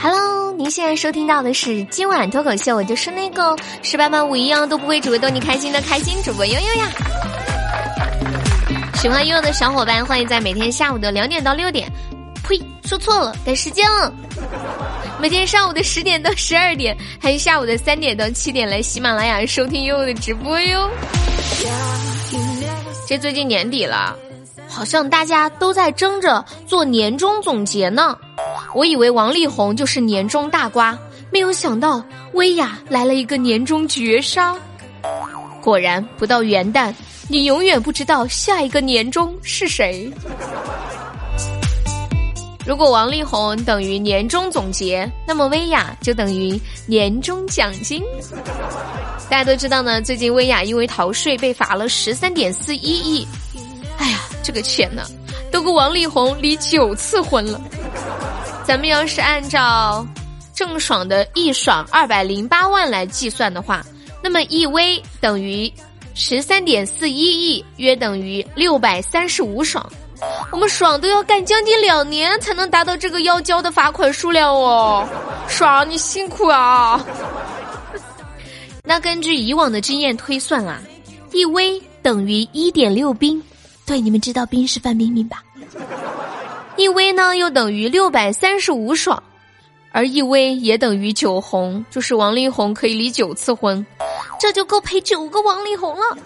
Hello，您现在收听到的是今晚脱口秀，我就是那个十八般武艺样都不会，只会逗你开心的开心主播悠悠呀。喜欢悠悠的小伙伴，欢迎在每天下午的两点到六点，呸，说错了，改时间了。每天上午的十点到十二点，还有下午的三点到七点，来喜马拉雅收听悠悠的直播哟。这最近年底了，好像大家都在争着做年终总结呢。我以为王力宏就是年终大瓜，没有想到薇娅来了一个年终绝杀。果然，不到元旦，你永远不知道下一个年终是谁。如果王力宏等于年终总结，那么薇娅就等于年终奖金。大家都知道呢，最近薇娅因为逃税被罚了十三点四一亿。哎呀，这个钱呢，都够王力宏离九次婚了。咱们要是按照郑爽的一爽二百零八万来计算的话，那么一 V 等于十三点四一亿，约等于六百三十五爽。我们爽都要干将近两年才能达到这个要交的罚款数量哦，爽你辛苦啊！那根据以往的经验推算啊一 V 等于一点六冰，对，你们知道冰是范冰冰吧一 V 呢又等于六百三十五爽，而一 V 也等于九红，就是王力宏可以离九次婚，这就够陪九个王力宏了。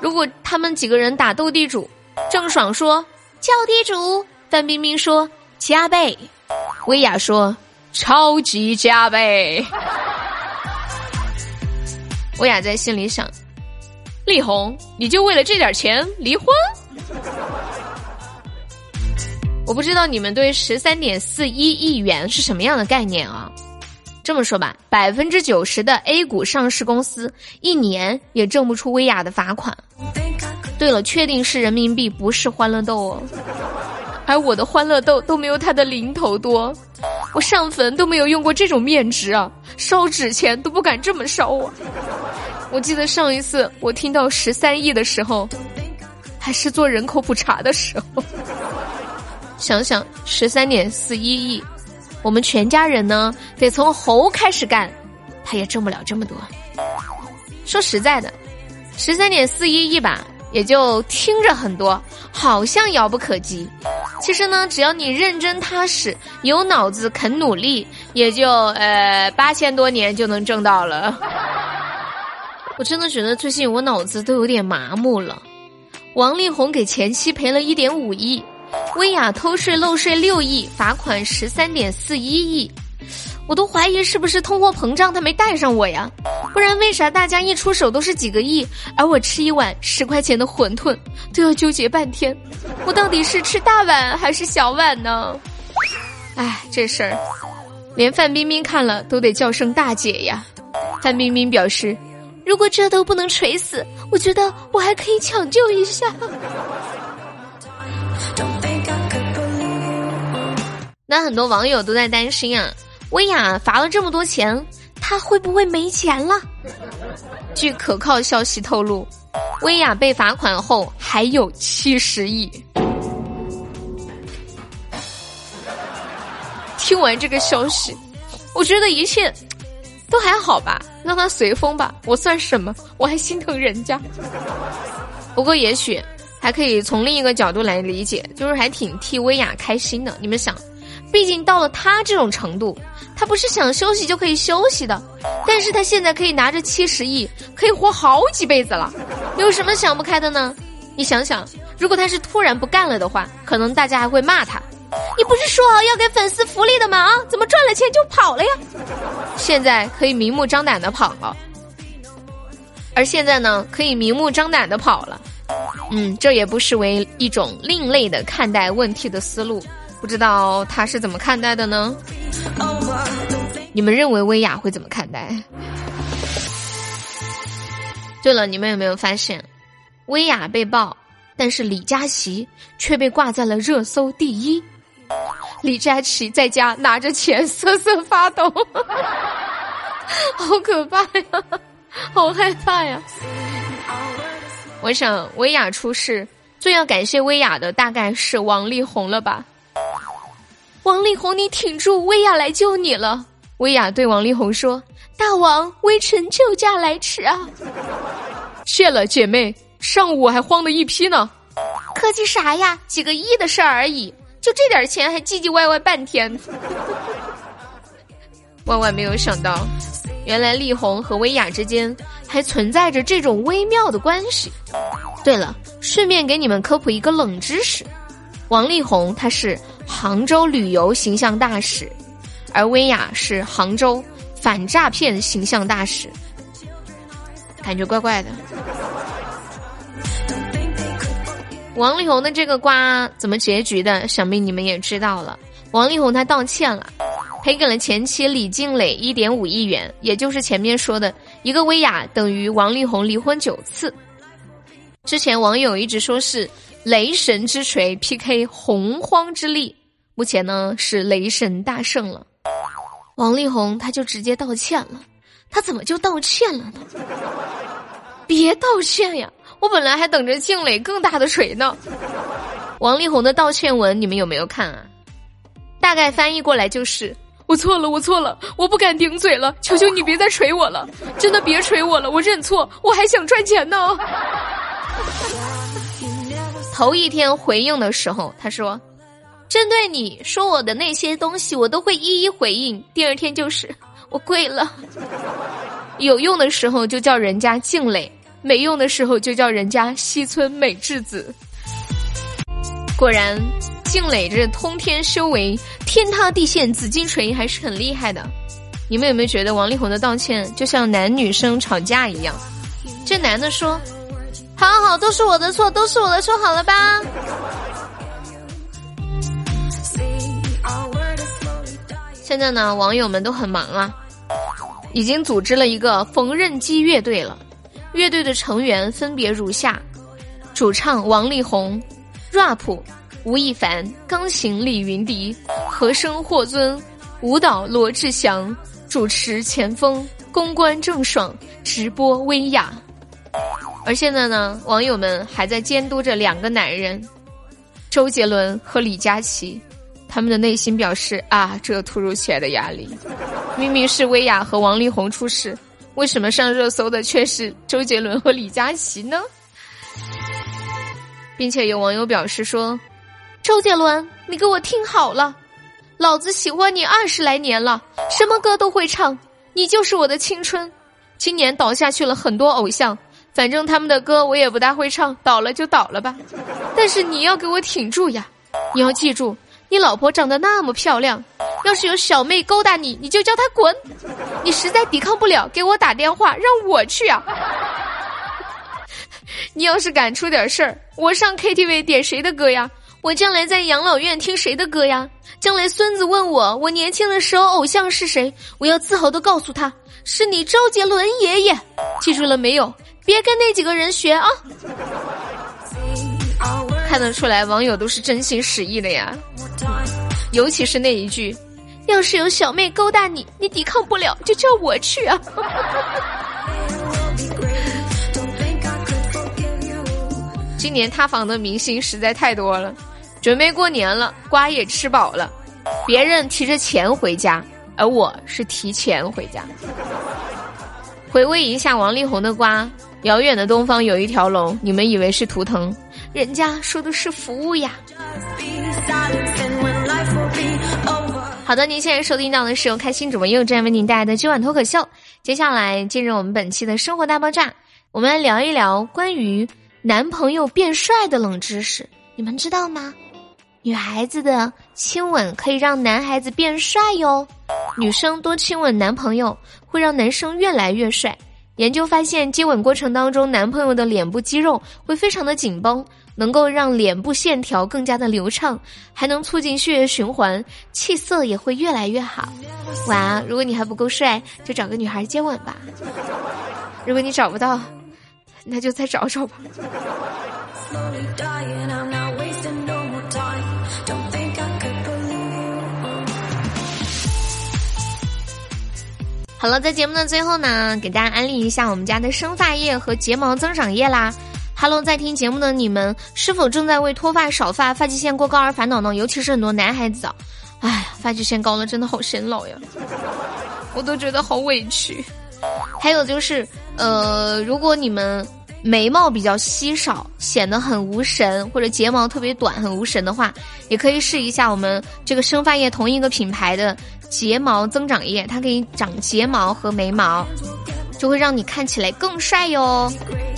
如果他们几个人打斗地主。郑爽说：“叫地主。”范冰冰说：“加倍。”薇娅说：“超级加倍。”薇娅在心里想：“力宏，你就为了这点钱离婚？”我不知道你们对十三点四一亿元是什么样的概念啊？这么说吧，百分之九十的 A 股上市公司一年也挣不出薇娅的罚款。对了，确定是人民币，不是欢乐豆哦。而我的欢乐豆都没有它的零头多，我上坟都没有用过这种面值啊，烧纸钱都不敢这么烧啊。我记得上一次我听到十三亿的时候，还是做人口普查的时候。想想十三点四一亿，我们全家人呢得从猴开始干，他也挣不了这么多。说实在的，十三点四一亿吧。也就听着很多，好像遥不可及。其实呢，只要你认真踏实、有脑子、肯努力，也就呃八千多年就能挣到了。我真的觉得最近我脑子都有点麻木了。王力宏给前妻赔了一点五亿，薇娅偷税漏税六亿，罚款十三点四一亿。我都怀疑是不是通货膨胀，他没带上我呀？不然为啥大家一出手都是几个亿，而我吃一碗十块钱的馄饨都要纠结半天？我到底是吃大碗还是小碗呢？哎，这事儿连范冰冰看了都得叫声大姐呀。范冰冰表示，如果这都不能锤死，我觉得我还可以抢救一下。那很多网友都在担心啊。薇娅罚了这么多钱，她会不会没钱了？据可靠消息透露，薇娅被罚款后还有七十亿。听完这个消息，我觉得一切都还好吧，让她随风吧。我算什么？我还心疼人家。不过也许还可以从另一个角度来理解，就是还挺替薇娅开心的。你们想？毕竟到了他这种程度，他不是想休息就可以休息的。但是他现在可以拿着七十亿，可以活好几辈子了。有什么想不开的呢？你想想，如果他是突然不干了的话，可能大家还会骂他。你不是说好要给粉丝福利的吗？啊，怎么赚了钱就跑了呀？现在可以明目张胆的跑了。而现在呢，可以明目张胆的跑了。嗯，这也不失为一种另类的看待问题的思路。不知道他是怎么看待的呢？你们认为薇娅会怎么看待？对了，你们有没有发现，薇娅被爆，但是李佳琦却被挂在了热搜第一？李佳琦在家拿着钱瑟瑟发抖，好可怕呀，好害怕呀！我想，薇娅出事，最要感谢薇娅的大概是王力宏了吧？王力宏，你挺住，薇娅来救你了。薇娅对王力宏说：“大王，微臣救驾来迟啊。”谢了，姐妹，上午还慌的一批呢。客气啥呀？几个亿的事儿而已，就这点钱还唧唧歪歪半天。万万没有想到，原来力宏和薇娅之间还存在着这种微妙的关系。对了，顺便给你们科普一个冷知识：王力宏他是杭州旅游形象大使，而薇娅是杭州反诈骗形象大使。感觉怪怪的。王力宏的这个瓜怎么结局的？想必你们也知道了。王力宏他道歉了，赔给了前妻李静蕾一点五亿元，也就是前面说的一个薇娅等于王力宏离婚九次。之前网友一直说是雷神之锤 PK 洪荒之力，目前呢是雷神大胜了。王力宏他就直接道歉了，他怎么就道歉了呢？别道歉呀！我本来还等着静蕾更大的锤呢。王力宏的道歉文你们有没有看啊？大概翻译过来就是：我错了，我错了，我不敢顶嘴了，求求你别再锤我了，真的别锤我了，我认错，我还想赚钱呢。头一天回应的时候，他说：“针对你说我的那些东西，我都会一一回应。”第二天就是 我跪了。有用的时候就叫人家静蕾。没用的时候就叫人家西村美智子。果然，静蕾这通天修为、天塌地陷紫金锤还是很厉害的。你们有没有觉得王力宏的道歉就像男女生吵架一样？这男的说：“好好，都是我的错，都是我的错，好了吧？”现在呢，网友们都很忙啊，已经组织了一个缝纫机乐队了。乐队的成员分别如下：主唱王力宏，rap 吴亦凡，钢琴李云迪，和声霍尊，舞蹈罗志祥，主持前锋，公关郑爽，直播薇娅。而现在呢，网友们还在监督着两个男人，周杰伦和李佳琦，他们的内心表示啊，这突如其来的压力，明明是薇娅和王力宏出事。为什么上热搜的却是周杰伦和李佳琦呢？并且有网友表示说：“周杰伦，你给我听好了，老子喜欢你二十来年了，什么歌都会唱，你就是我的青春。今年倒下去了很多偶像，反正他们的歌我也不大会唱，倒了就倒了吧。但是你要给我挺住呀，你要记住。”你老婆长得那么漂亮，要是有小妹勾搭你，你就叫她滚。你实在抵抗不了，给我打电话，让我去啊。你要是敢出点事儿，我上 KTV 点谁的歌呀？我将来在养老院听谁的歌呀？将来孙子问我，我年轻的时候偶像是谁？我要自豪的告诉他，是你周杰伦爷爷。记住了没有？别跟那几个人学啊。看得出来，网友都是真心实意的呀，尤其是那一句：“要是有小妹勾搭你，你抵抗不了，就叫我去啊！” 今年塌房的明星实在太多了，准备过年了，瓜也吃饱了，别人提着钱回家，而我是提钱回家。回味一下王力宏的瓜，遥远的东方有一条龙，你们以为是图腾？人家说的是服务呀。好的，您现在收听到的是由开心主播悠悠为您带来的今晚脱口秀。接下来进入我们本期的生活大爆炸，我们来聊一聊关于男朋友变帅的冷知识。你们知道吗？女孩子的亲吻可以让男孩子变帅哟。女生多亲吻男朋友，会让男生越来越帅。研究发现，接吻过程当中，男朋友的脸部肌肉会非常的紧绷。能够让脸部线条更加的流畅，还能促进血液循环，气色也会越来越好。哇，如果你还不够帅，就找个女孩接吻吧。如果你找不到，那就再找找吧。好了，在节目的最后呢，给大家安利一下我们家的生发液和睫毛增长液啦。哈喽在听节目的你们，是否正在为脱发、少发、发际线过高而烦恼呢？尤其是很多男孩子啊，哎，发际线高了真的好显老呀，我都觉得好委屈。还有就是，呃，如果你们眉毛比较稀少，显得很无神，或者睫毛特别短很无神的话，也可以试一下我们这个生发液同一个品牌的睫毛增长液，它可以长睫毛和眉毛。就会让你看起来更帅哟！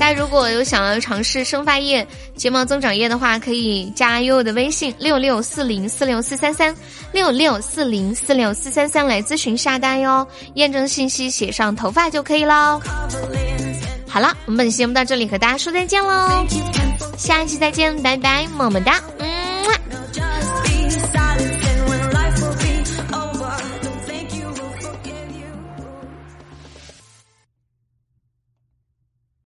大家如果有想要尝试生发液、睫毛增长液的话，可以加悠悠的微信六六四零四六四三三六六四零四六四三三来咨询下单哟。验证信息写上头发就可以喽。好了，我们本期节目到这里和大家说再见喽，下一期再见，拜拜，么么哒，